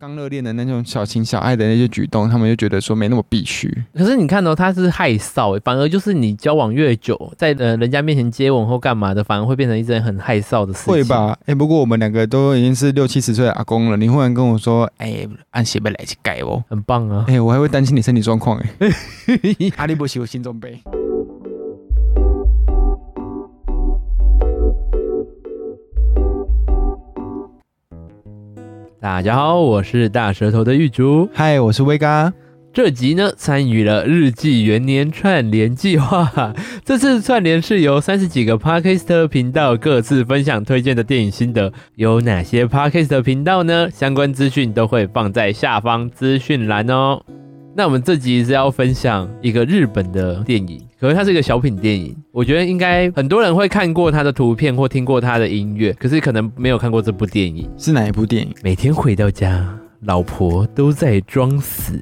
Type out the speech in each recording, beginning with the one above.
刚热恋的那种小情小爱的那些举动，他们就觉得说没那么必须。可是你看到、哦、他是害臊，反而就是你交往越久，在呃人家面前接吻或干嘛的，反而会变成一件很害臊的事情。会吧？哎、欸，不过我们两个都已经是六七十岁的阿公了，你忽然跟我说，哎、欸，按写本来去改哦，很棒啊！哎、欸，我还会担心你身体状况哎。阿里伯西，我心中悲。大家好，我是大舌头的玉竹。嗨，我是威嘎。这集呢，参与了日记元年串联计划。这次串联是由三十几个 Podcast 频道各自分享推荐的电影心得。有哪些 Podcast 频道呢？相关资讯都会放在下方资讯栏哦。那我们这集是要分享一个日本的电影，可是它是一个小品电影。我觉得应该很多人会看过它的图片或听过它的音乐，可是可能没有看过这部电影。是哪一部电影？每天回到家。老婆都在装死，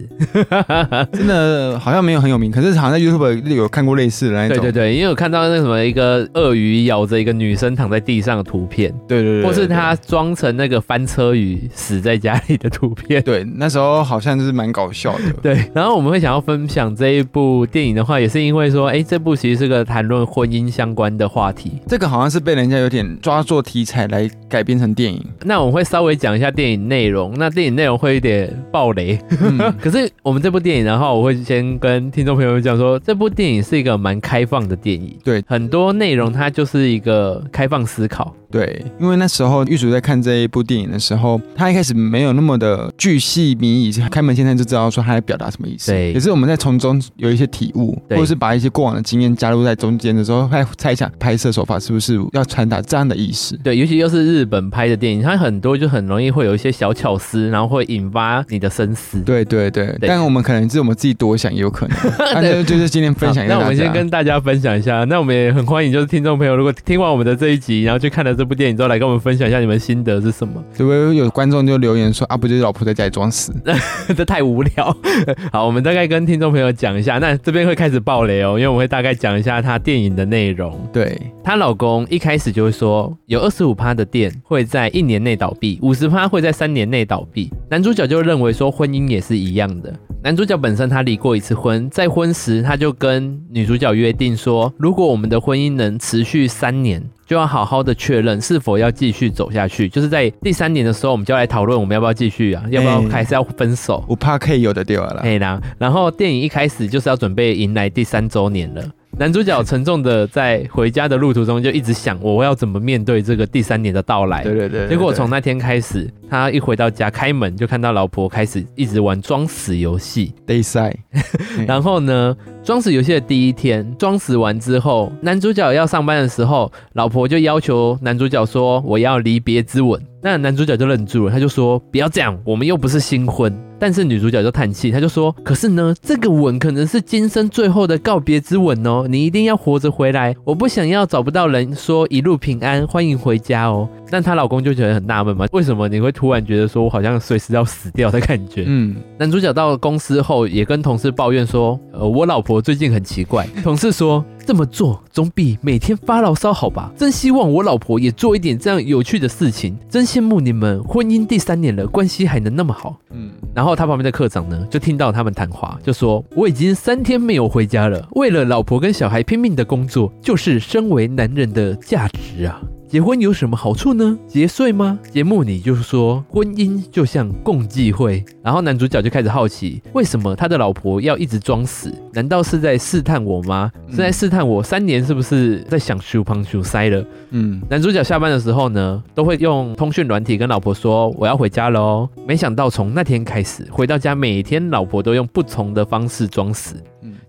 真的好像没有很有名，可是好像在 YouTube 有看过类似的那种。对对对，因为我看到那什么一个鳄鱼咬着一个女生躺在地上的图片，对对对，或是他装成那个翻车鱼死在家里的图片。对，那时候好像就是蛮搞笑的。对，然后我们会想要分享这一部电影的话，也是因为说，哎，这部其实是个谈论婚姻相关的话题。这个好像是被人家有点抓作题材来改编成电影。那我们会稍微讲一下电影内容。那电影内容。会有点暴雷，嗯、可是我们这部电影，然后我会先跟听众朋友们讲说，这部电影是一个蛮开放的电影，对，很多内容它就是一个开放思考。对，因为那时候玉主在看这一部电影的时候，他一开始没有那么的巨细靡遗，开门见山就知道说他在表达什么意思。对，可是我们在从中有一些体悟，或者是把一些过往的经验加入在中间的时候，会猜想拍摄手法是不是要传达这样的意思。对，尤其又是日本拍的电影，它很多就很容易会有一些小巧思，然后会引发你的深思。对对对，对但我们可能是我们自己多想也有可能。那就就是今天分享一下。那我们先跟大家分享一下，那我们也很欢迎就是听众朋友，如果听完我们的这一集，然后去看了这部电影之后来跟我们。分享一下你们心得是什么？对不对？有观众就留言说啊，不就是老婆在家里装死？这太无聊。好，我们大概跟听众朋友讲一下，那这边会开始爆雷哦，因为我会大概讲一下她电影的内容。对，她老公一开始就会说，有二十五趴的店会在一年内倒闭，五十趴会在三年内倒闭。男主角就认为说，婚姻也是一样的。男主角本身他离过一次婚，在婚时他就跟女主角约定说，如果我们的婚姻能持续三年。就要好好的确认是否要继续走下去，就是在第三年的时候，我们就要来讨论我们要不要继续啊，要不要还是要分手？我怕可以有的掉了。可以啦。然后电影一开始就是要准备迎来第三周年了。男主角沉重的在回家的路途中就一直想，我要怎么面对这个第三年的到来？对对对，对。结果从那天开始，他一回到家开门就看到老婆开始一直玩装死游戏。Day side。然后呢，装死游戏的第一天，装死完之后，男主角要上班的时候，老婆就要求男主角说：“我要离别之吻。”那男主角就愣住了，他就说：“不要这样，我们又不是新婚。”但是女主角就叹气，她就说：“可是呢，这个吻可能是今生最后的告别之吻哦，你一定要活着回来，我不想要找不到人说一路平安，欢迎回家哦。”但她老公就觉得很纳闷嘛，为什么你会突然觉得说我好像随时要死掉的感觉？嗯，男主角到了公司后也跟同事抱怨说：“呃，我老婆最近很奇怪。”同事说。这么做总比每天发牢骚好吧？真希望我老婆也做一点这样有趣的事情。真羡慕你们婚姻第三年了，关系还能那么好。嗯，然后他旁边的课长呢，就听到他们谈话，就说：“我已经三天没有回家了，为了老婆跟小孩拼命的工作，就是身为男人的价值啊。”结婚有什么好处呢？节税吗？节目里就是说，婚姻就像共济会。然后男主角就开始好奇，为什么他的老婆要一直装死？难道是在试探我吗？是在试探我三年是不是在想修胖修塞了？嗯，男主角下班的时候呢，都会用通讯软体跟老婆说我要回家喽。没想到从那天开始，回到家每天老婆都用不同的方式装死。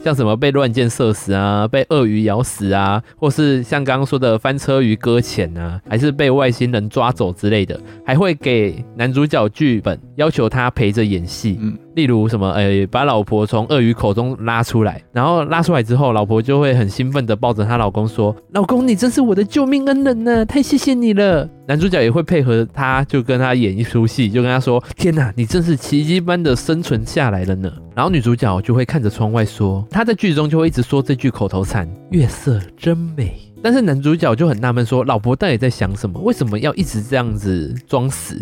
像什么被乱箭射死啊，被鳄鱼咬死啊，或是像刚刚说的翻车鱼搁浅啊，还是被外星人抓走之类的，还会给男主角剧本，要求他陪着演戏。例如什么，哎、把老婆从鳄鱼口中拉出来，然后拉出来之后，老婆就会很兴奋的抱着她老公说：“老公，你真是我的救命恩人呢，太谢谢你了。”男主角也会配合她，就跟他演一出戏，就跟他说：“天哪，你真是奇迹般的生存下来了呢。”然后女主角就会看着窗外说：“她在剧中就会一直说这句口头禅：‘月色真美。’”但是男主角就很纳闷说，老婆到底在想什么？为什么要一直这样子装死？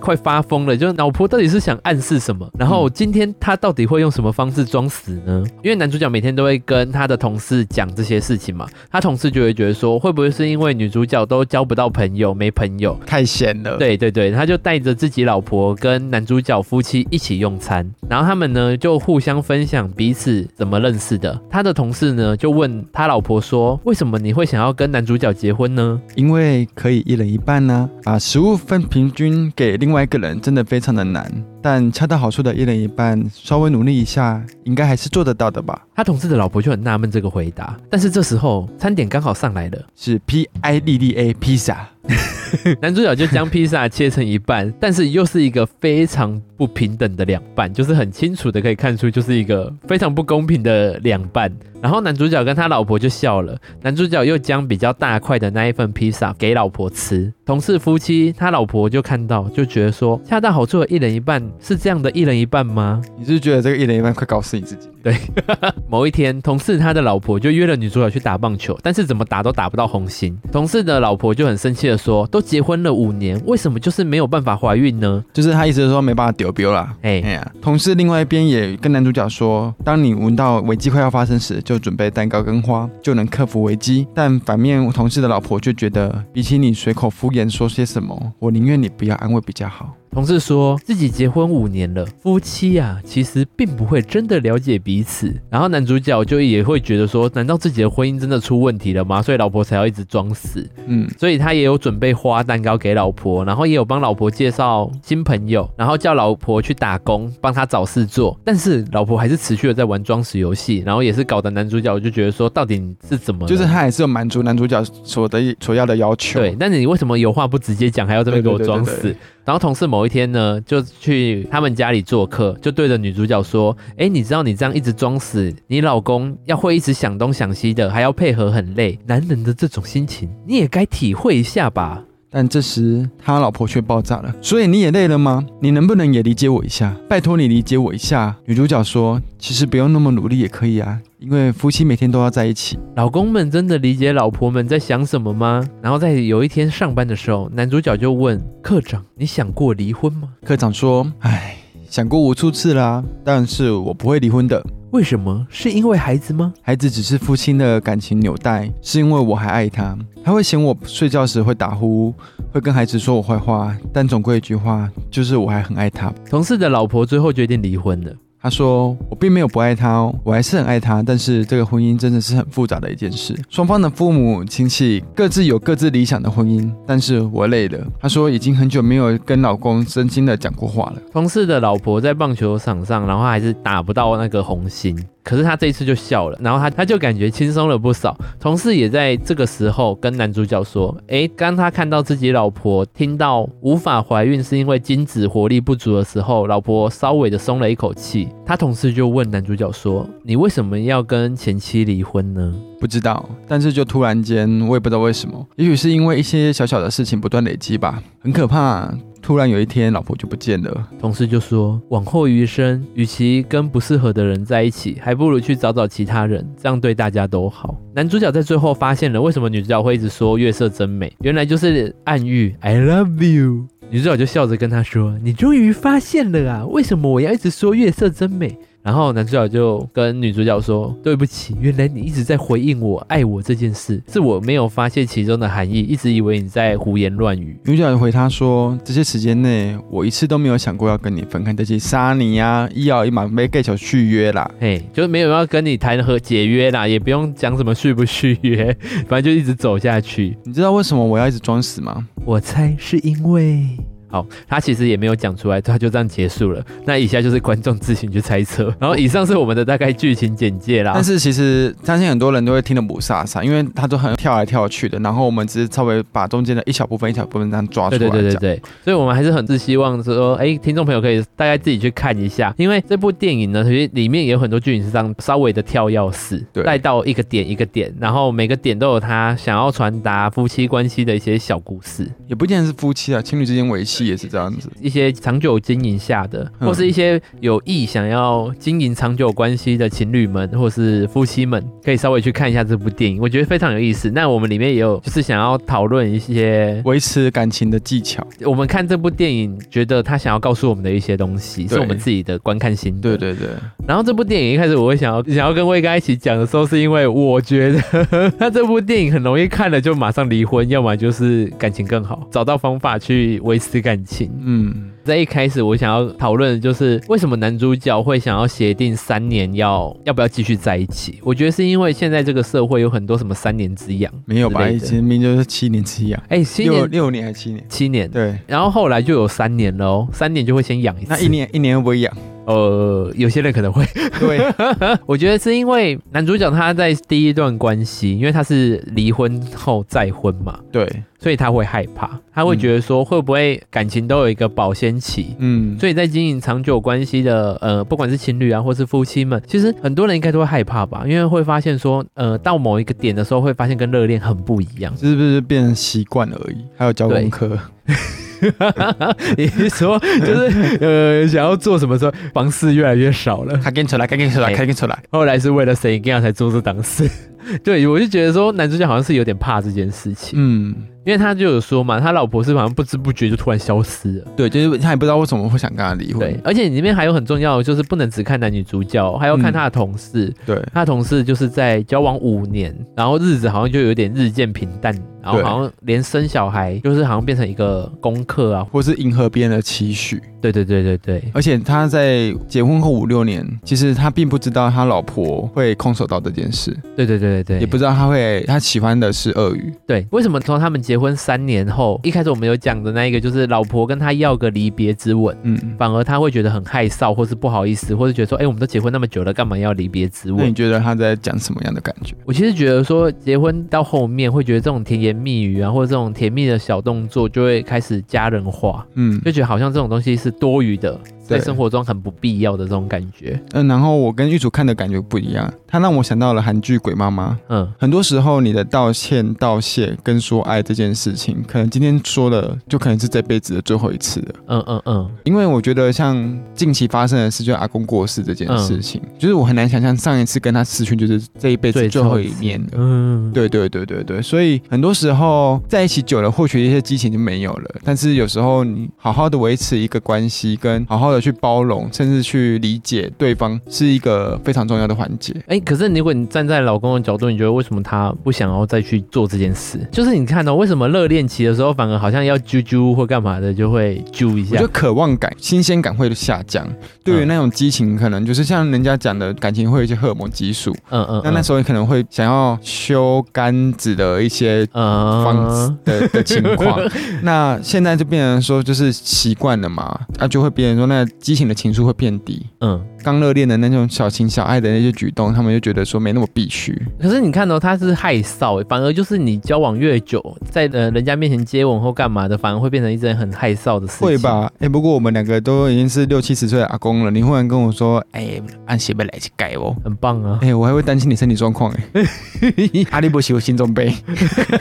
快发疯了！就老婆到底是想暗示什么？然后今天他到底会用什么方式装死呢？因为男主角每天都会跟他的同事讲这些事情嘛，他同事就会觉得说，会不会是因为女主角都交不到朋友，没朋友，太闲了？对对对，他就带着自己老婆跟男主角夫妻一起用餐，然后他们呢就互相分享彼此怎么认识的。他的同事呢就问他老婆说，为什么么你会想要跟男主角结婚呢？因为可以一人一半呢、啊，把食物分平均给另外一个人真的非常的难。但恰到好处的一人一半，稍微努力一下，应该还是做得到的吧？他同事的老婆就很纳闷这个回答。但是这时候餐点刚好上来了，是 P I L L A 披萨。男主角就将披萨切成一半，但是又是一个非常不平等的两半，就是很清楚的可以看出，就是一个非常不公平的两半。然后男主角跟他老婆就笑了，男主角又将比较大块的那一份披萨给老婆吃。同事夫妻他老婆就看到，就觉得说，恰到好处的一人一半是这样的一人一半吗？你是觉得这个一人一半快搞死你自己？对，某一天，同事他的老婆就约了女主角去打棒球，但是怎么打都打不到红心。同事的老婆就很生气的说：“都结婚了五年，为什么就是没有办法怀孕呢？”就是他意思是说没办法丢标啦。哎哎呀，同事另外一边也跟男主角说：“当你闻到危机快要发生时，就准备蛋糕跟花，就能克服危机。”但反面同事的老婆就觉得，比起你随口敷衍说些什么，我宁愿你不要安慰比较好。同事说自己结婚五年了，夫妻啊，其实并不会真的了解彼此。然后男主角就也会觉得说，难道自己的婚姻真的出问题了吗？所以老婆才要一直装死。嗯，所以他也有准备花蛋糕给老婆，然后也有帮老婆介绍新朋友，然后叫老婆去打工，帮他找事做。但是老婆还是持续的在玩装死游戏，然后也是搞得男主角就觉得说，到底你是怎么？就是他还是有满足男主角所的所要的要求。对，但是你为什么有话不直接讲，还要这边给我装死？然后同事某一天呢，就去他们家里做客，就对着女主角说：“哎，你知道你这样一直装死，你老公要会一直想东想西的，还要配合很累。男人的这种心情，你也该体会一下吧。”但这时他老婆却爆炸了，所以你也累了吗？你能不能也理解我一下？拜托你理解我一下。女主角说：“其实不用那么努力也可以啊。”因为夫妻每天都要在一起，老公们真的理解老婆们在想什么吗？然后在有一天上班的时候，男主角就问科长：“你想过离婚吗？”科长说：“唉，想过无数次啦，但是我不会离婚的。为什么？是因为孩子吗？孩子只是夫妻的感情纽带，是因为我还爱他。他会嫌我睡觉时会打呼，会跟孩子说我坏话，但总归一句话，就是我还很爱他。”同事的老婆最后决定离婚了。他说：“我并没有不爱他哦，我还是很爱他。但是这个婚姻真的是很复杂的一件事。双方的父母亲戚各自有各自理想的婚姻，但是我累了。”他说：“已经很久没有跟老公真心的讲过话了。”同事的老婆在棒球场上，然后还是打不到那个红心。可是他这一次就笑了，然后他他就感觉轻松了不少。同事也在这个时候跟男主角说：“诶，当他看到自己老婆听到无法怀孕是因为精子活力不足的时候，老婆稍微的松了一口气。”他同事就问男主角说：“你为什么要跟前妻离婚呢？”不知道，但是就突然间，我也不知道为什么，也许是因为一些小小的事情不断累积吧，很可怕。突然有一天，老婆就不见了。同事就说：“往后余生，与其跟不适合的人在一起，还不如去找找其他人，这样对大家都好。”男主角在最后发现了为什么女主角会一直说月色真美，原来就是暗喻 “I love you”。女主角就笑着跟他说：“你终于发现了啊，为什么我要一直说月色真美？”然后男主角就跟女主角说：“对不起，原来你一直在回应我爱我这件事，是我没有发现其中的含义，一直以为你在胡言乱语。”女主角回他说：“这些时间内，我一次都没有想过要跟你分开，这些杀你呀，一咬一马没盖小续约啦，嘿，就是没有要跟你谈和解约啦，也不用讲什么续不续约，反正就一直走下去。你知道为什么我要一直装死吗？我猜是因为……”好，他其实也没有讲出来，他就这样结束了。那以下就是观众自行去猜测。然后以上是我们的大概剧情简介啦。但是其实相信很多人都会听得不飒飒，因为他都很跳来跳去的。然后我们只是稍微把中间的一小部分、一小部分这样抓出来。对对对对对。所以我们还是很是希望说，哎，听众朋友可以大概自己去看一下，因为这部电影呢，其实里面也有很多剧情是这样稍微的跳钥式，带到一个点一个点，然后每个点都有他想要传达夫妻关系的一些小故事。也不见得是夫妻啊，情侣之间维系。戏也是这样子，一些长久经营下的，或是一些有意想要经营长久关系的情侣们，或是夫妻们，可以稍微去看一下这部电影，我觉得非常有意思。那我们里面也有就是想要讨论一些维持感情的技巧。我们看这部电影，觉得他想要告诉我们的一些东西，是我们自己的观看心得。对对对。然后这部电影一开始我会想要想要跟威哥一起讲的时候，是因为我觉得 他这部电影很容易看了就马上离婚，要么就是感情更好，找到方法去维持感情。嗯。在一开始，我想要讨论的就是为什么男主角会想要协定三年要要不要继续在一起？我觉得是因为现在这个社会有很多什么三年之痒，没有吧？以前明明就是七年之痒。哎、欸，六六年还是七年？七年。对。然后后来就有三年了哦，三年就会先养一次。那一年一年会不会痒？呃，有些人可能会。对，我觉得是因为男主角他在第一段关系，因为他是离婚后再婚嘛。对。所以他会害怕，他会觉得说会不会感情都有一个保鲜期，嗯，所以在经营长久关系的呃，不管是情侣啊，或是夫妻们，其实很多人应该都会害怕吧，因为会发现说，呃，到某一个点的时候，会发现跟热恋很不一样，是不是变成习惯而已？还有交功课，你说就是呃，想要做什么时候，房事越来越少了，赶紧出来，赶紧出来，赶紧出来，后来是为了谁这样才做这档事？对，我就觉得说男主角好像是有点怕这件事情，嗯。因为他就有说嘛，他老婆是好像不知不觉就突然消失了。对，就是他也不知道为什么会想跟他离婚。对，而且里面还有很重要的，就是不能只看男女主角，还要看他的同事。嗯、对，他的同事就是在交往五年，然后日子好像就有点日渐平淡，然后好像连生小孩就是好像变成一个功课啊，或是迎合别人的期许。对对对对对。而且他在结婚后五六年，其实他并不知道他老婆会空手道这件事。对对对对对，也不知道他会他喜欢的是鳄鱼。对，为什么从他们结婚三年后？一开始我们有讲的那一个，就是老婆跟他要个离别之吻，嗯，反而他会觉得很害臊，或是不好意思，或是觉得说，哎、欸，我们都结婚那么久了，干嘛要离别之吻？那你觉得他在讲什么样的感觉？我其实觉得说，结婚到后面会觉得这种甜言蜜语啊，或者这种甜蜜的小动作，就会开始家人化，嗯，就觉得好像这种东西是多余的。在生活中很不必要的这种感觉。嗯，然后我跟玉主看的感觉不一样，他让我想到了韩剧《鬼妈妈》。嗯，很多时候你的道歉、道谢跟说爱这件事情，可能今天说的就可能是这辈子的最后一次了。嗯嗯嗯。因为我觉得像近期发生的事，就阿公过世这件事情，嗯、就是我很难想象上一次跟他失讯就是这一辈子最后一面的。嗯，对对对对对。所以很多时候在一起久了，或许一些激情就没有了。但是有时候你好好的维持一个关系，跟好好的。去包容，甚至去理解对方，是一个非常重要的环节。哎、欸，可是如果你站在老公的角度，你觉得为什么他不想要再去做这件事？就是你看到、喔、为什么热恋期的时候，反而好像要啾啾或干嘛的，就会啾一下？我觉得渴望感、新鲜感会下降。对于那种激情，可能就是像人家讲的感情会有一些荷尔蒙激素。嗯嗯。那那时候你可能会想要修杆子的一些方式的、嗯、的情况。那现在就变成说，就是习惯了嘛，那、啊、就会变成说那。激情的情愫会变低，嗯，刚热恋的那种小情小爱的那些举动，他们就觉得说没那么必须。可是你看到、哦、他是害臊，反而就是你交往越久，在呃人家面前接吻或干嘛的，反而会变成一件很害臊的事情。会吧？哎、欸，不过我们两个都已经是六七十岁的阿公了，你忽然跟我说，哎、欸，按鞋背来去改哦，很棒啊！哎、欸，我还会担心你身体状况哎。阿力不喜我心中悲，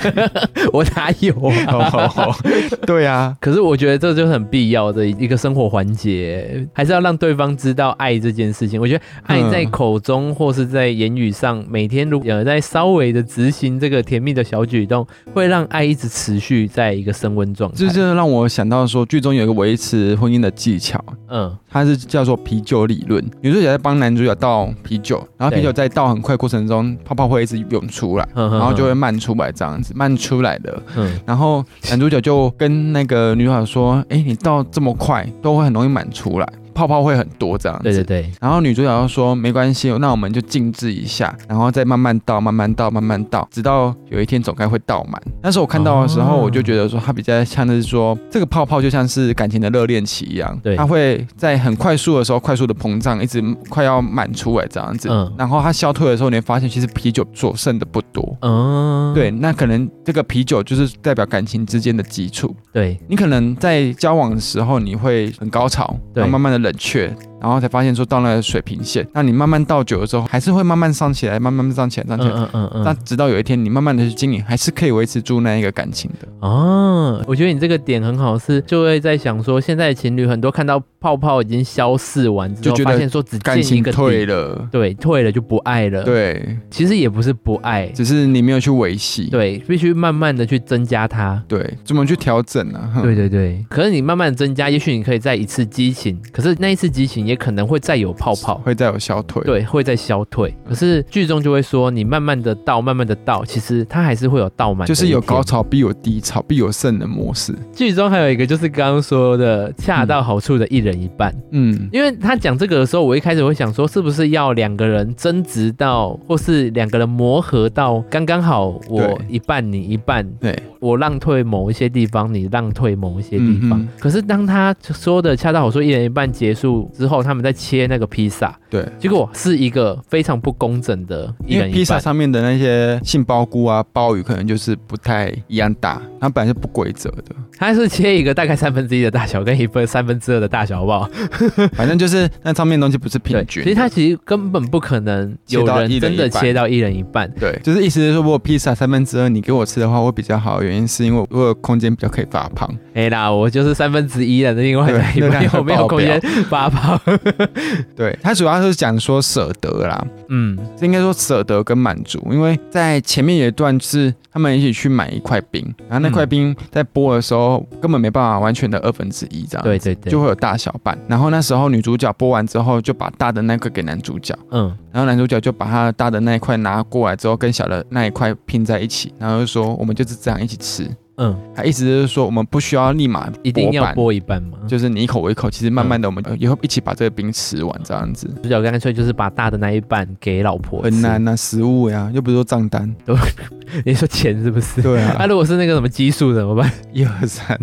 我哪有啊？好好好对啊，可是我觉得这就是很必要的一个生活环节。还是要让对方知道爱这件事情。我觉得爱在口中或是在言语上，每天如果在稍微的执行这个甜蜜的小举动，会让爱一直持续在一个升温状态。这就让我想到说，剧中有一个维持婚姻的技巧，嗯，它是叫做啤酒理论。女主角在帮男主角倒啤酒，然后啤酒在倒很快过程中，泡泡会一直涌出来，然后就会漫出来这样子，漫出来的。嗯，然后男主角就跟那个女主角说：“哎，你倒这么快，都会很容易满出出来。泡泡会很多这样子，对对对。然后女主角就说：“没关系，那我们就静置一下，然后再慢慢倒，慢慢倒，慢慢倒，直到有一天总该会倒满。”但是我看到的时候，我就觉得说，它比较像的是说，这个泡泡就像是感情的热恋期一样，对，它会在很快速的时候快速的膨胀，一直快要满出来这样子。嗯。然后它消退的时候，你会发现其实啤酒所剩的不多。嗯。对，那可能这个啤酒就是代表感情之间的基础。对。你可能在交往的时候，你会很高潮，然后慢慢的。冷却，然后才发现说到那个水平线。那你慢慢倒久了之后，还是会慢慢上起来，慢慢上起来，上起来。嗯嗯嗯。那直到有一天你慢慢的去经营，还是可以维持住那一个感情的。哦，我觉得你这个点很好，是就会在想说，现在的情侣很多看到泡泡已经消逝完之后，就发现说只感情退了，对，退了就不爱了。对，其实也不是不爱，只是你没有去维系。对，必须慢慢的去增加它。对，怎么去调整呢？对对对。可是你慢慢的增加，也许你可以再一次激情，可是那一次激情也可能会再有泡泡，会再有消退。对，会再消退。可是剧中就会说，你慢慢的倒，慢慢的倒，其实它还是会有倒满，就是有高潮必有低潮，必有胜的模式。剧中还有一个就是刚刚说的恰到好处的一人一半。嗯，因为他讲这个的时候，我一开始会想说，是不是要两个人争执到，或是两个人磨合到刚刚好，我一半你一半，对，我让退某一些地方，你让退某一些地方。嗯、可是当他说的恰到好处一人一半结束之后，他们在切那个披萨，对，结果是一个非常不工整的一人一半。因为披萨上面的那些杏鲍菇啊、鲍鱼可能就是不太一样大，它本来是不规则的。它是切一个大概三分之一的大小，跟一份三分之二的大小，好不好？反正就是那上面东西不是平均。其实它其实根本不可能有人真的切到一人一半。对，就是意思是说，如果披萨三分之二你给我吃的话，会比较好。原因是因为我有空间比较可以发胖。哎啦，我就是三分之一的另外一半，我没有空间发胖。对，他主要是讲说舍得啦，嗯，应该说舍得跟满足，因为在前面有一段是他们一起去买一块冰，然后那块冰在剥的时候根本没办法完全的二分之一这样，对对对，就会有大小半。然后那时候女主角剥完之后就把大的那个给男主角，嗯，然后男主角就把他大的那一块拿过来之后跟小的那一块拼在一起，然后就说我们就是这样一起吃。嗯，他意思就是说，我们不需要立马一定要剥一半嘛？就是你一口我一口，其实慢慢的，我们以后一起把这个冰吃完，这样子。主角干脆就是把大的那一半给老婆。很难呐，食物呀，又不是说账单。你说钱是不是？对啊。那如果是那个什么激素怎么办？一二三，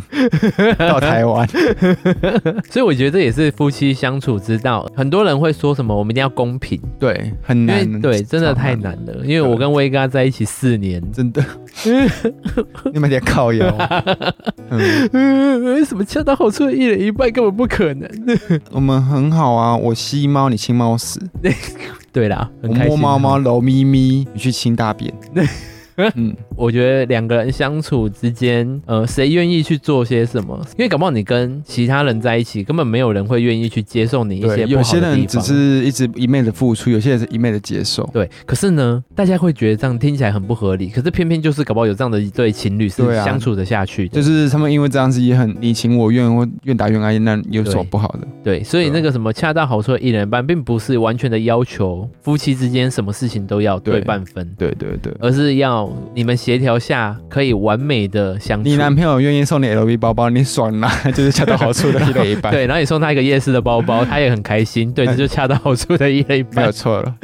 到台湾。所以我觉得这也是夫妻相处之道。很多人会说什么，我们一定要公平。对，很难。对，真的太难了。因为我跟威哥在一起四年，真的。你们得靠。好呀，为什么恰到好处的一人一半根本不可能？我们很好啊，我吸猫，你亲猫屎。对啦，我摸猫猫，揉咪咪，你去亲大便。嗯，我觉得两个人相处之间，呃，谁愿意去做些什么？因为搞不好你跟其他人在一起，根本没有人会愿意去接受你一些不好的地方。有些人只是一直一昧的付出，有些人是一昧的接受。对，可是呢，大家会觉得这样听起来很不合理。可是偏偏就是搞不好有这样的一对情侣是相处得下去的，就是他们因为这样子也很你情我愿，或愿打愿挨，那有什么不好的？对，对，所以那个什么恰到好处的一人一半，并不是完全的要求夫妻之间什么事情都要对半分。对对对，对，而是要你们协调。下可以完美的相处。你男朋友愿意送你 LV 包包，你爽啦，就是恰到好处的 一人一半。对，然后你送他一个夜市的包包，他也很开心。对，这就恰到好处的一人一半。没有错了，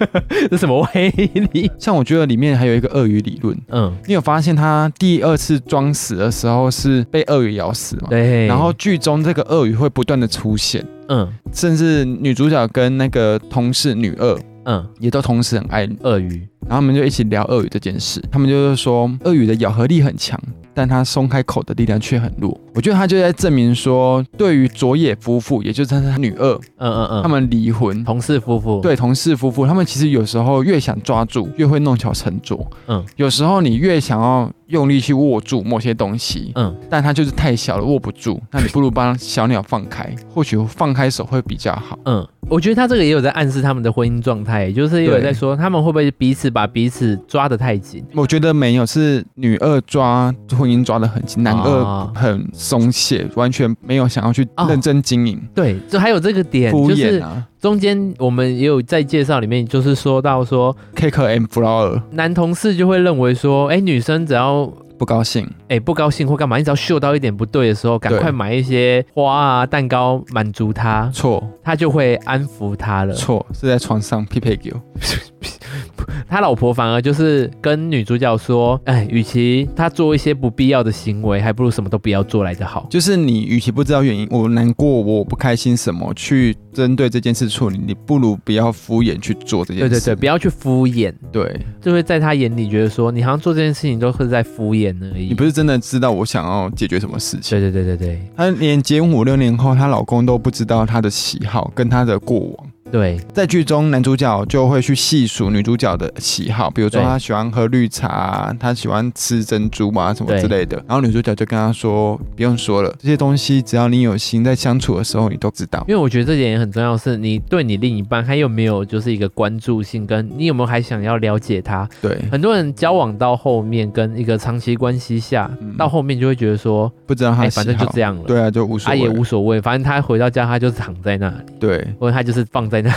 这什么威力？像我觉得里面还有一个鳄鱼理论。嗯，你有发现他第二次装死的时候是被鳄鱼咬死吗？对。然后剧中这个鳄鱼会不断的出现。嗯，甚至女主角跟那个同事女二。嗯，也都同时很爱鳄鱼，然后我们就一起聊鳄鱼这件事。他们就是说，鳄鱼的咬合力很强，但它松开口的力量却很弱。我觉得他就在证明说，对于佐野夫妇，也就是他女二，嗯嗯嗯，他们离婚，同事夫妇，对，同事夫妇，他们其实有时候越想抓住，越会弄巧成拙。嗯，有时候你越想要用力去握住某些东西，嗯，但它就是太小了，握不住。那你不如帮小鸟放开，或许放开手会比较好。嗯，我觉得他这个也有在暗示他们的婚姻状态，也就是也有在说他们会不会彼此把彼此抓得太紧。我觉得没有，是女二抓婚姻抓得很紧，男二很。松懈，完全没有想要去认真经营。哦。对，就还有这个点，敷衍啊。中间我们也有在介绍里面，就是说到说，cake and flower，男同事就会认为说，哎，女生只要不高兴，哎，不高兴或干嘛，你只要嗅到一点不对的时候，赶快买一些花啊、蛋糕满足他。错，他就会安抚他了。错，是在床上匹配给我。他老婆反而就是跟女主角说，哎，与其他做一些不必要的行为，还不如什么都不要做来得好。就是你与其不知道原因，我难过，我不开心什么，去针对这件事处理，你不如不要敷衍去做这件事。对对对，不要去敷衍。对，就会在他眼里觉得说，你好像做这件事情都是在敷衍而已。你不是真的知道我想要解决什么事情。对对对对对，她连结婚五六年后，她老公都不知道她的喜好跟她的过往。对，在剧中男主角就会去细数女主角的喜好，比如说他喜欢喝绿茶，他喜欢吃珍珠啊什么之类的。然后女主角就跟他说：“不用说了，这些东西只要你有心，在相处的时候你都知道。”因为我觉得这点也很重要，是你对你另一半还有没有就是一个关注性，跟你有没有还想要了解他。对，很多人交往到后面，跟一个长期关系下，嗯、到后面就会觉得说不知道他、欸，反正就这样了。对啊，就无所谓，他也无所谓，反正他回到家他就躺在那里。对，或者他就是放在那。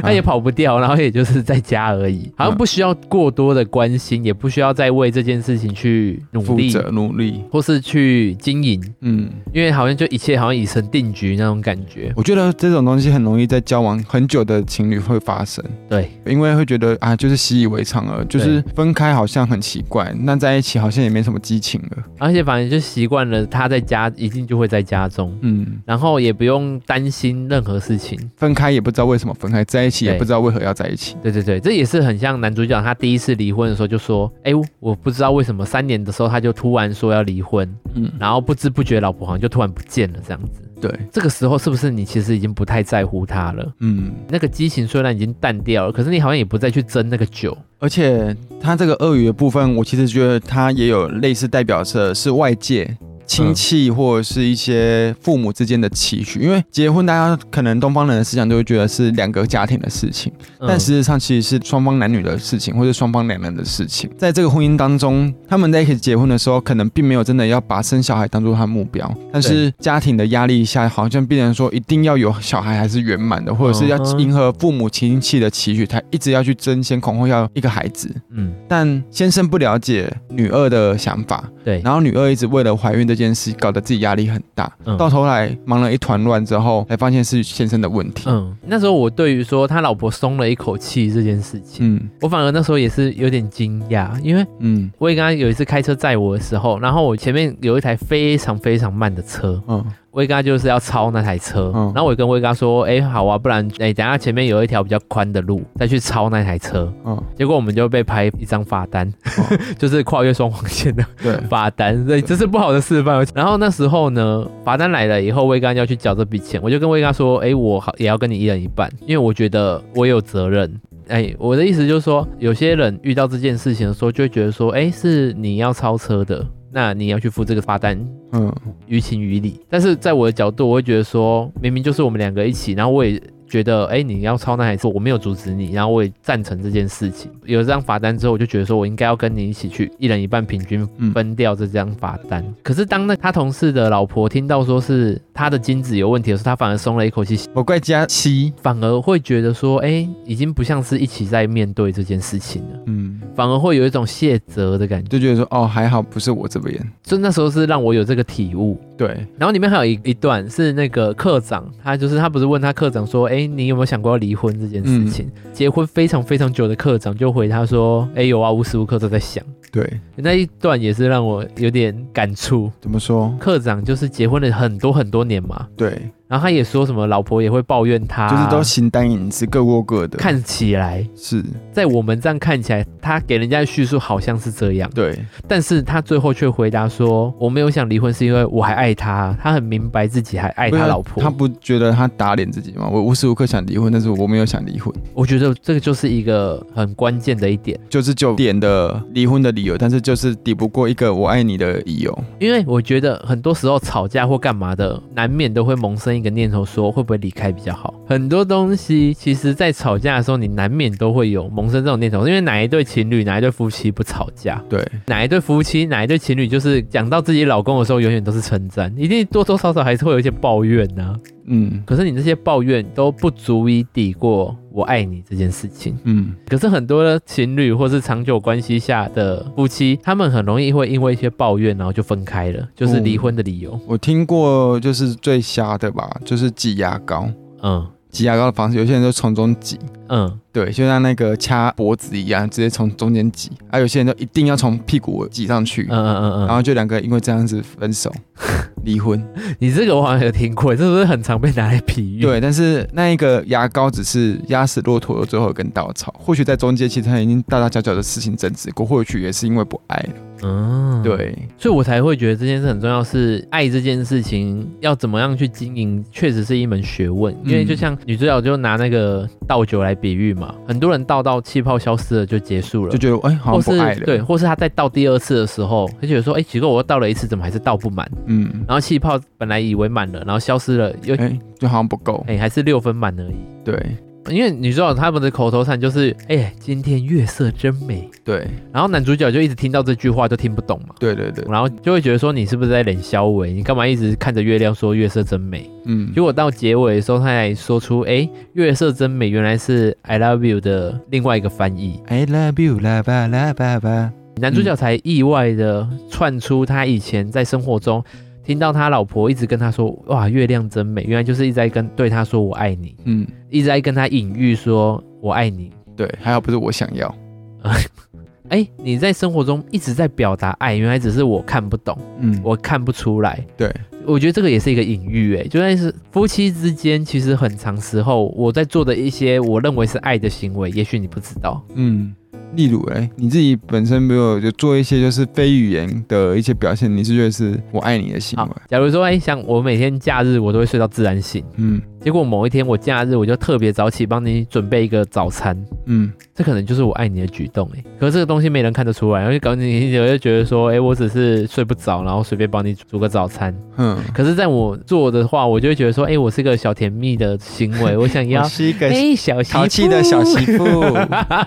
他也跑不掉，然后也就是在家而已，好像不需要过多的关心，也不需要再为这件事情去努力、努力，或是去经营。嗯，因为好像就一切好像已成定局那种感觉。我觉得这种东西很容易在交往很久的情侣会发生。对，因为会觉得啊，就是习以为常了，就是分开好像很奇怪，那在一起好像也没什么激情了。而且反正就习惯了他在家一定就会在家中，嗯，然后也不用担心任何事情。分开也不知道为什么分开，在一起也不知道为何要在一起。对对对，这也是很像男主角，他第一次离婚的时候就说：“哎，我不知道为什么三年的时候他就突然说要离婚，嗯，然后不知不觉老婆好像就突然不见了这样子。”对，这个时候是不是你其实已经不太在乎他了？嗯，那个激情虽然已经淡掉了，可是你好像也不再去争那个酒。而且他这个鳄鱼的部分，我其实觉得他也有类似代表色，是外界。亲戚或者是一些父母之间的期许，因为结婚，大家可能东方人的思想都会觉得是两个家庭的事情，但实际上其实是双方男女的事情，或者双方两人的事情。在这个婚姻当中，他们在一起结婚的时候，可能并没有真的要把生小孩当做他的目标，但是家庭的压力下，好像变成说一定要有小孩还是圆满的，或者是要迎合父母亲戚的期许，他一直要去争先恐后要一个孩子。嗯，但先生不了解女二的想法，对，然后女二一直为了怀孕的。这件事搞得自己压力很大，嗯、到头来忙了一团乱之后，才发现是先生的问题。嗯，那时候我对于说他老婆松了一口气这件事情，嗯，我反而那时候也是有点惊讶，因为，嗯，我也刚刚有一次开车载我的时候，然后我前面有一台非常非常慢的车，嗯。威哥就是要超那台车，嗯、然后我跟威哥说：“哎、欸，好啊，不然哎、欸，等下前面有一条比较宽的路，再去超那台车。嗯”结果我们就被拍一张罚单，嗯、就是跨越双黄线的 罚单，对，这是不好的示范。然后那时候呢，罚单来了以后，威哥要去缴这笔钱，我就跟威哥说：“哎、欸，我好也要跟你一人一半，因为我觉得我有责任。哎、欸，我的意思就是说，有些人遇到这件事情的时候，就会觉得说：哎、欸，是你要超车的。”那你要去付这个罚单，嗯，于情于理。但是在我的角度，我会觉得说，明明就是我们两个一起，然后我也。觉得哎，你要抄那台车，我没有阻止你，然后我也赞成这件事情。有这张罚单之后，我就觉得说我应该要跟你一起去，一人一半，平均分掉这张罚单。嗯、可是当那他同事的老婆听到说是他的精子有问题的时候，他反而松了一口气。我怪佳期，反而会觉得说，哎，已经不像是一起在面对这件事情了。嗯，反而会有一种谢责的感觉，就觉得说，哦，还好不是我这边。就那时候是让我有这个体悟。对，然后里面还有一一段是那个课长，他就是他不是问他课长说，哎，你有没有想过要离婚这件事情？嗯、结婚非常非常久的课长就回他说，哎，有啊，无时无刻都在想。对，那一段也是让我有点感触。怎么说？课长就是结婚了很多很多年嘛。对。然后他也说什么，老婆也会抱怨他，就是都形单影只，各过各的。看起来是在我们这样看起来，他给人家的叙述好像是这样。对，但是他最后却回答说：“我没有想离婚，是因为我还爱他。他很明白自己还爱他老婆。他不觉得他打脸自己吗？我无时无刻想离婚，但是我没有想离婚。我觉得这个就是一个很关键的一点，就是九点的离婚的理由，但是就是抵不过一个我爱你的理由。因为我觉得很多时候吵架或干嘛的，难免都会萌生一个念头说。会不会离开比较好？很多东西其实，在吵架的时候，你难免都会有萌生这种念头。因为哪一对情侣，哪一对夫妻不吵架？对，哪一对夫妻，哪一对情侣，就是讲到自己老公的时候，永远都是称赞，一定多多少少还是会有一些抱怨呢、啊。嗯，可是你这些抱怨都不足以抵过我爱你这件事情。嗯，可是很多的情侣或是长久关系下的夫妻，他们很容易会因为一些抱怨，然后就分开了，就是离婚的理由。我听过，就是最瞎的吧，就是挤牙膏。嗯，挤牙膏的方式，有些人就从中挤。嗯，对，就像那个掐脖子一样，直接从中间挤。而、啊、有些人就一定要从屁股挤上去。嗯嗯嗯嗯。然后就两个因为这样子分手、离婚。你这个我好像有听过，这是不是很常被拿来比喻？对，但是那一个牙膏只是压死骆驼的最后一根稻草。或许在中间，其实他已经大大小小的事情争执过，或许也是因为不爱了。嗯，对，所以我才会觉得这件事很重要，是爱这件事情要怎么样去经营，确实是一门学问。因为就像女主角就拿那个倒酒来比喻嘛，很多人倒到气泡消失了就结束了，就觉得哎、欸，好像不爱了。对，或是他在倒第二次的时候，他觉得说，哎、欸，奇怪，我又倒了一次，怎么还是倒不满？嗯，然后气泡本来以为满了，然后消失了，又哎、欸，就好像不够，哎、欸，还是六分满而已。对。因为你知道他们的口头禅就是“哎、欸，今天月色真美”，对。然后男主角就一直听到这句话，就听不懂嘛。对对对。然后就会觉得说，你是不是在冷笑话？你干嘛一直看着月亮说月色真美？嗯。结果到结尾的时候，他还说出“哎、欸，月色真美”，原来是 “I love you” 的另外一个翻译。I love you，啦吧啦吧吧。男主角才意外的串出他以前在生活中。听到他老婆一直跟他说：“哇，月亮真美。”原来就是一直在跟对他说“我爱你”，嗯，一直在跟他隐喻说“我爱你”。对，还好不是我想要。哎、欸，你在生活中一直在表达爱，原来只是我看不懂，嗯，我看不出来。对，我觉得这个也是一个隐喻，哎，就算是夫妻之间，其实很长时候我在做的一些我认为是爱的行为，也许你不知道，嗯。例如，哎，你自己本身没有就做一些就是非语言的一些表现，你是觉得是我爱你的行为？假如说，哎，像我每天假日我都会睡到自然醒，嗯。结果某一天我假日我就特别早起帮你准备一个早餐，嗯，这可能就是我爱你的举动哎。可是这个东西没人看得出来，然后就搞你，我就觉得说，哎，我只是睡不着，然后随便帮你煮个早餐，嗯。可是在我做的话，我就会觉得说，哎，我是个小甜蜜的行为，我想要，是一个 哎小淘气的小媳妇。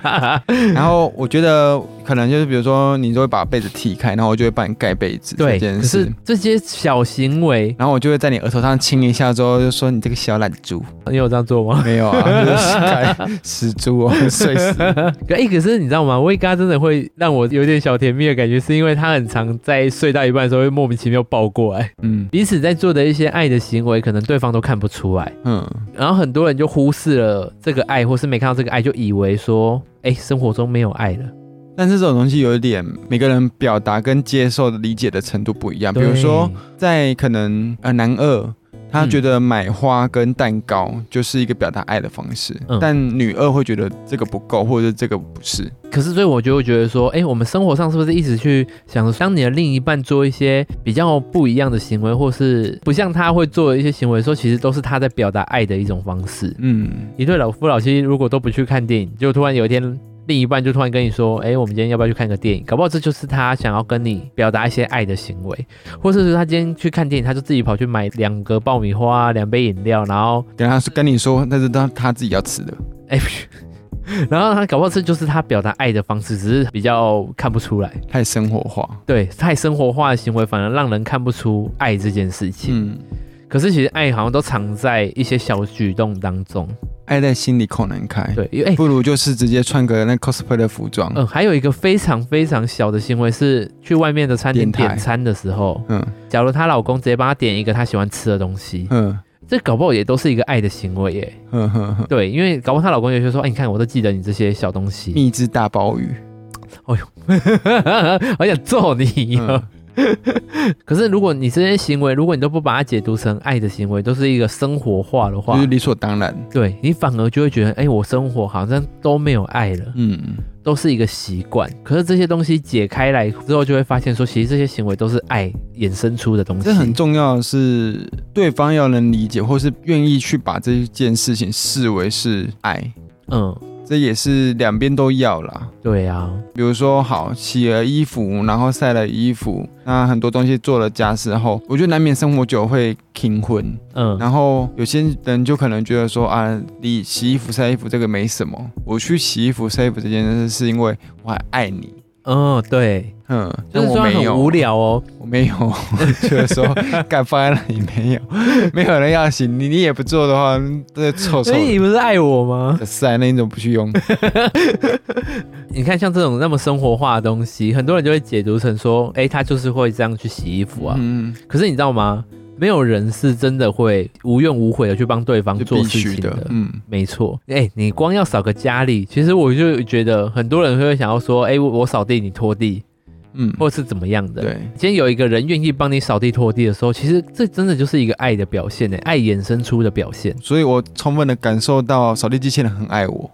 然后我觉得可能就是比如说你就会把被子踢开，然后我就会帮你盖被子，对，这件事。这些小行为，然后我就会在你额头上亲一下，之后就说你这个小。懒猪，你有这样做吗？没有啊，死猪哦，睡死。可哎，可是你知道吗？威嘎真的会让我有点小甜蜜的感觉，是因为他很常在睡到一半的时候会莫名其妙抱过来。嗯，彼此在做的一些爱的行为，可能对方都看不出来。嗯，然后很多人就忽视了这个爱，或是没看到这个爱，就以为说，哎，生活中没有爱了。但是这种东西有一点，每个人表达跟接受的理解的程度不一样。比如说，在可能呃男二。他觉得买花跟蛋糕就是一个表达爱的方式，嗯、但女二会觉得这个不够，或者这个不是。可是，所以我就会觉得说，哎、欸，我们生活上是不是一直去想着，当你的另一半做一些比较不一样的行为，或是不像他会做的一些行为的时候，其实都是他在表达爱的一种方式。嗯，一对老夫老妻如果都不去看电影，就突然有一天。另一半就突然跟你说：“哎，我们今天要不要去看个电影？搞不好这就是他想要跟你表达一些爱的行为，或者是他今天去看电影，他就自己跑去买两个爆米花、两杯饮料，然后等他跟你说那是他他自己要吃的。哎，然后他搞不好这就是他表达爱的方式，只是比较看不出来，太生活化。对，太生活化的行为反而让人看不出爱这件事情。嗯，可是其实爱好像都藏在一些小举动当中。”爱在心里口难开，对，哎，不如就是直接穿个那 cosplay 的服装。嗯，还有一个非常非常小的行为是去外面的餐厅点餐的时候，嗯，假如她老公直接帮她点一个她喜欢吃的东西，嗯，这搞不好也都是一个爱的行为耶。对，因为搞不好她老公也就说，哎，你看我都记得你这些小东西，蜜汁大鲍鱼，哎呦，好想揍你哦。可是，如果你这些行为，如果你都不把它解读成爱的行为，都是一个生活化的话，就是理所当然。对，你反而就会觉得，哎、欸，我生活好像都没有爱了，嗯，都是一个习惯。可是这些东西解开来之后，就会发现说，其实这些行为都是爱衍生出的东西。这很重要的是，对方要能理解，或是愿意去把这件事情视为是爱，嗯。这也是两边都要啦。对呀、啊，比如说好洗了衣服，然后晒了衣服，那很多东西做了家事后，我觉得难免生活久会停婚。嗯，然后有些人就可能觉得说啊，你洗衣服晒衣服这个没什么，我去洗衣服晒衣服这件事是因为我还爱你。嗯，对，嗯，就是说很无聊哦，我没有，就是说干放在那里没有，没有人要洗，你你也不做的话，这臭臭。所以你不是爱我吗？是啊，那你怎么不去用？你看像这种那么生活化的东西，很多人就会解读成说，哎，他就是会这样去洗衣服啊。嗯，可是你知道吗？没有人是真的会无怨无悔的去帮对方做事情的。的嗯，没错。哎、欸，你光要扫个家里，其实我就觉得很多人会想要说，哎、欸，我扫地，你拖地。嗯，或是怎么样的？对，今天有一个人愿意帮你扫地拖地的时候，其实这真的就是一个爱的表现呢，爱衍生出的表现。所以我充分的感受到扫地机器人很爱我。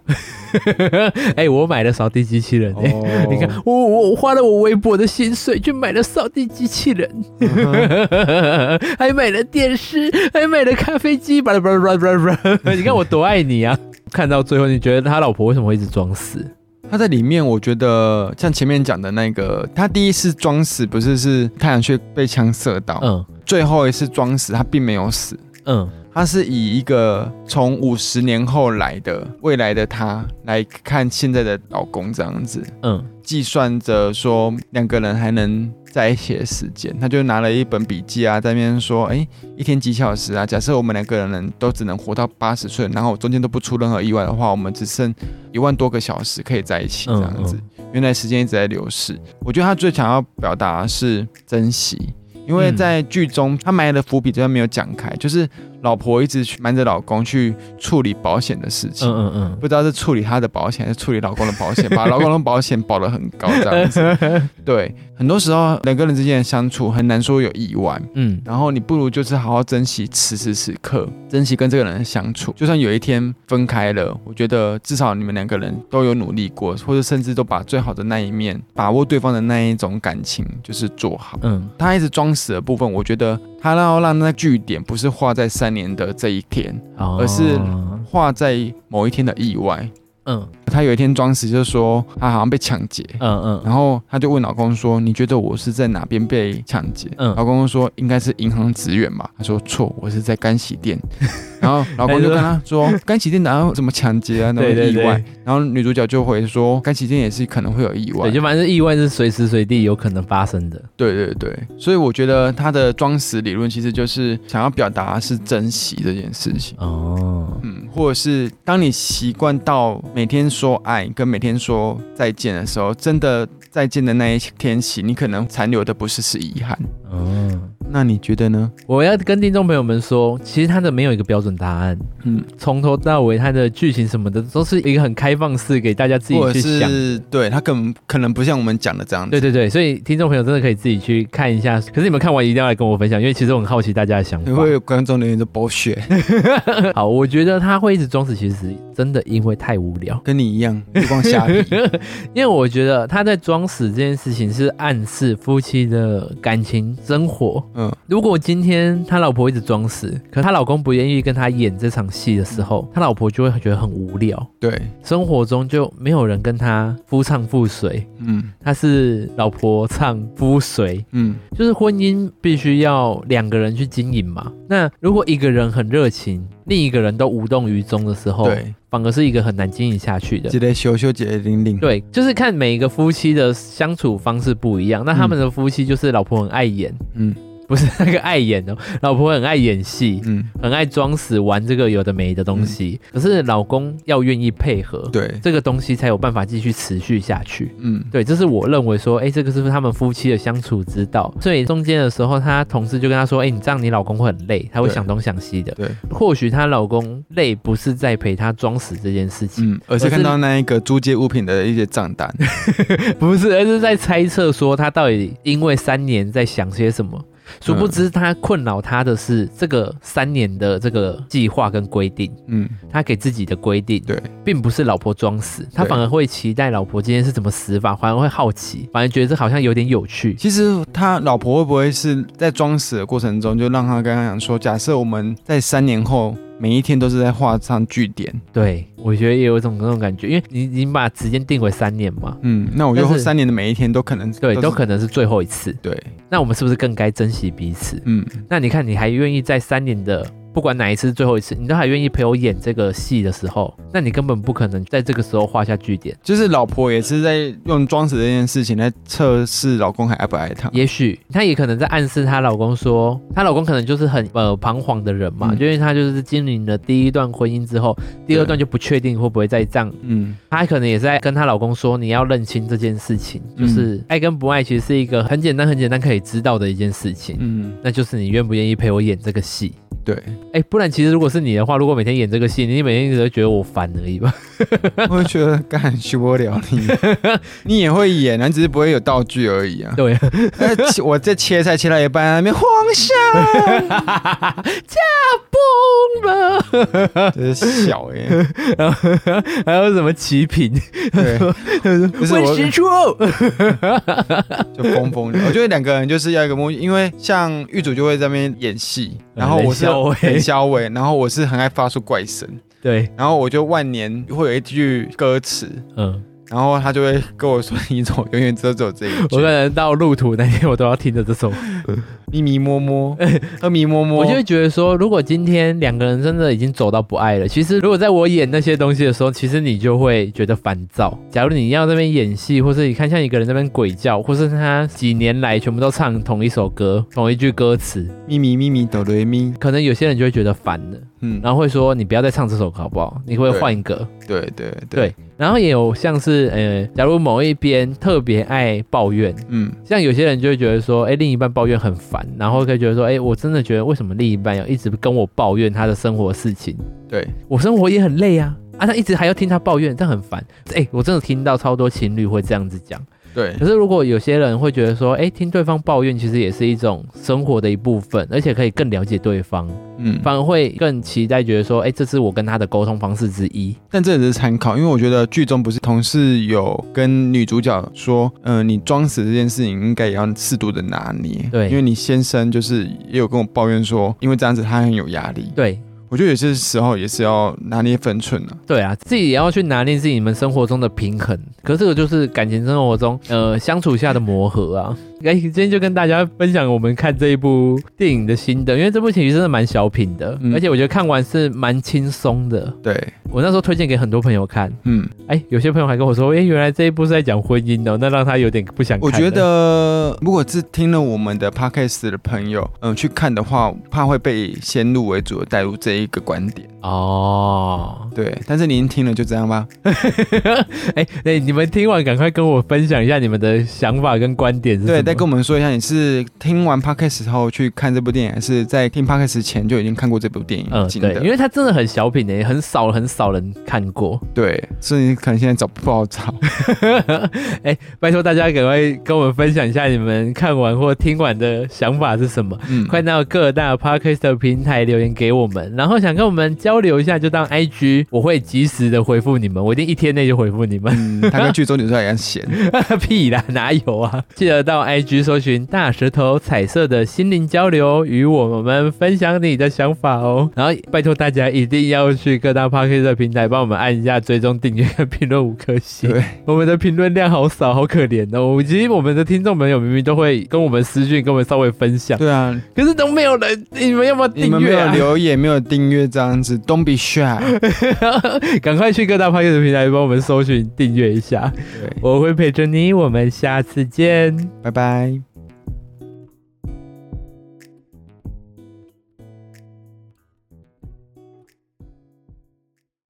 哎、欸，我买了扫地机器人，哎、哦，你看我我我花了我微薄的薪水去买了扫地机器人，嗯、还买了电视，还买了咖啡机，巴拉巴拉巴拉巴拉，你看我多爱你啊！看到最后，你觉得他老婆为什么会一直装死？他在里面，我觉得像前面讲的那个，他第一次装死不是是太阳穴被枪射到，嗯，最后一次装死他并没有死，嗯，他是以一个从五十年后来的未来的他来看现在的老公这样子，嗯，计算着说两个人还能。在一起的时间，他就拿了一本笔记啊，在那边说，哎、欸，一天几小时啊？假设我们两个人都只能活到八十岁，然后中间都不出任何意外的话，我们只剩一万多个小时可以在一起，这样子。嗯嗯、原来时间一直在流逝。我觉得他最想要表达的是珍惜，因为在剧中他埋的伏笔都没有讲开，就是。老婆一直去瞒着老公去处理保险的事情，嗯嗯嗯，不知道是处理她的保险还是处理老公的保险，把 老公的保险保得很高这样子。对，很多时候两个人之间的相处很难说有意外，嗯，然后你不如就是好好珍惜此时此刻，珍惜跟这个人的相处。就算有一天分开了，我觉得至少你们两个人都有努力过，或者甚至都把最好的那一面，把握对方的那一种感情，就是做好。嗯，他一直装死的部分，我觉得。他要让那句点不是画在三年的这一天，而是画在某一天的意外。嗯，她有一天装死，就是说她好像被抢劫。嗯嗯，然后她就问老公说：“你觉得我是在哪边被抢劫？”嗯，老公说：“应该是银行职员吧。”他说：“错，我是在干洗店。”然后老公就跟他说：“干洗店哪有怎么抢劫啊？那么意外？”然后女主角就回说：“干洗店也是可能会有意外。”对，就反正意外是随时随地有可能发生的。对对对，所以我觉得他的装死理论其实就是想要表达是珍惜这件事情。哦，嗯，或者是当你习惯到。每天说爱跟每天说再见的时候，真的再见的那一天起，你可能残留的不是是遗憾。嗯。那你觉得呢？我要跟听众朋友们说，其实它的没有一个标准答案。嗯，从头到尾，它的剧情什么的都是一个很开放式，给大家自己去想。是对，它可能可能不像我们讲的这样子。对对对，所以听众朋友真的可以自己去看一下。可是你们看完一定要来跟我分享，因为其实我很好奇大家的想法。会有观众留言的剥削。好，我觉得他会一直装死，其实真的因为太无聊，跟你一样，不光瞎逼。因为我觉得他在装死这件事情是暗示夫妻的感情生活。嗯，如果今天他老婆一直装死，可他老公不愿意跟他演这场戏的时候，他老婆就会觉得很无聊。对，生活中就没有人跟他夫唱妇随。嗯，他是老婆唱夫随。嗯，就是婚姻必须要两个人去经营嘛。那如果一个人很热情，另一个人都无动于衷的时候，对，反而是一个很难经营下去的。记得羞羞，姐得玲玲。对，就是看每一个夫妻的相处方式不一样。那他们的夫妻就是老婆很爱演。嗯。不是那个爱演的，老婆很爱演戏，嗯，很爱装死玩这个有的没的东西。嗯、可是老公要愿意配合，对，这个东西才有办法继续持续下去。嗯，对，这是我认为说，哎、欸，这个是不是他们夫妻的相处之道？所以中间的时候，他同事就跟他说，哎、欸，你这样你老公会很累，他会想东想西的。对，或许她老公累不是在陪她装死这件事情，嗯，而是看到那一个租借物品的一些账单，不是，而是在猜测说他到底因为三年在想些什么。殊不知，他困扰他的是这个三年的这个计划跟规定，嗯，他给自己的规定，对，并不是老婆装死，他反而会期待老婆今天是怎么死法，反而会好奇，反而觉得这好像有点有趣。其实他老婆会不会是在装死的过程中，就让他刚刚讲说，假设我们在三年后。每一天都是在画上句点，对，我觉得也有一种那种感觉，因为你你把时间定为三年嘛，嗯，那我觉得三年的每一天都可能对，都可能是最后一次，对，那我们是不是更该珍惜彼此？嗯，那你看你还愿意在三年的不管哪一次是最后一次，你都还愿意陪我演这个戏的时候，那你根本不可能在这个时候画下句点。就是老婆也是在用装死这件事情来测试老公还爱不爱她。也许她也可能在暗示她老公说，她老公可能就是很呃彷徨的人嘛，嗯、就因为她就是经历了第一段婚姻之后，第二段就不确定会不会再这样。嗯，她可能也是在跟她老公说，你要认清这件事情，就是爱跟不爱其实是一个很简单很简单可以知道的一件事情。嗯，那就是你愿不愿意陪我演这个戏。对，哎，不然其实如果是你的话，如果每天演这个戏，你每天一直都觉得我烦而已吧？我会觉得干受不了你，你也会演，你只是不会有道具而已啊。对，我在切菜切到一半，那边皇上驾崩了，这是小耶。然后还有什么齐平？对，不是我失处，就疯疯的。我觉得两个人就是要一个默契，因为像玉主就会在那边演戏，然后我是。很小伟，然后我是很爱发出怪声，对，然后我就万年会有一句歌词，嗯。然后他就会跟我说：“ 你走，永远只有这一句。”我可能到路途那天，我都要听着这首 咪咪摸摸，咪咪摸摸。我就会觉得说，如果今天两个人真的已经走到不爱了，其实如果在我演那些东西的时候，其实你就会觉得烦躁。假如你要在那边演戏，或是你看像一个人在那边鬼叫，或是他几年来全部都唱同一首歌，同一句歌词，咪咪咪咪哆来咪，可能有些人就会觉得烦了。嗯，然后会说你不要再唱这首歌好不好？你会换一个。对对对，对，对。然后也有像是呃，假如某一边特别爱抱怨，嗯，像有些人就会觉得说，哎，另一半抱怨很烦，然后可以觉得说，哎，我真的觉得为什么另一半要一直跟我抱怨他的生活事情？对，我生活也很累啊，啊，他一直还要听他抱怨，这很烦。哎，我真的听到超多情侣会这样子讲。对，可是如果有些人会觉得说，哎，听对方抱怨其实也是一种生活的一部分，而且可以更了解对方，嗯，反而会更期待，觉得说，哎，这是我跟他的沟通方式之一。但这只是参考，因为我觉得剧中不是同事有跟女主角说，嗯、呃，你装死这件事情应该也要适度的拿捏，对，因为你先生就是也有跟我抱怨说，因为这样子他很有压力，对。我觉得有些时候也是要拿捏分寸的。对啊，自己也要去拿捏自己你们生活中的平衡。可是这个就是感情生活中，呃，相处下的磨合啊。哎，今天就跟大家分享我们看这一部电影的心得，因为这部其实真的蛮小品的，嗯、而且我觉得看完是蛮轻松的。对，我那时候推荐给很多朋友看，嗯，哎，有些朋友还跟我说，哎，原来这一部是在讲婚姻的，那让他有点不想看。我觉得如果是听了我们的 podcast 的朋友，嗯，去看的话，怕会被先入为主的带入这一个观点。哦，对，但是您听了就这样吧。哎 哎，你们听完赶快跟我分享一下你们的想法跟观点。对。再跟我们说一下，你是听完 podcast 后去看这部电影，还是在听 podcast 前就已经看过这部电影？嗯，对，因为它真的很小品诶，很少很少人看过。对，所以你可能现在找不好找。哎，拜托大家赶快跟我们分享一下你们看完或听完的想法是什么？嗯，快到各大 podcast 的平台留言给我们，然后想跟我们交流一下，就当 IG，我会及时的回复你们，我一定一天内就回复你们。嗯，他跟剧中女主角一样闲。屁啦，哪有啊？记得到 IG。IG 搜寻大舌头彩色的心灵交流，与我们分享你的想法哦。然后拜托大家一定要去各大 Podcast 的平台帮我们按一下追踪、订阅评论五颗星。对，我们的评论量好少，好可怜哦。其实我们的听众朋友明明都会跟我们私讯，跟我们稍微分享。对啊，可是都没有人，你们要不要订阅啊？你们没有留言，没有订阅这样子，Don't be shy，赶快去各大 Podcast 的平台帮我们搜寻订阅一下。对，我会陪着你，我们下次见，拜拜拜。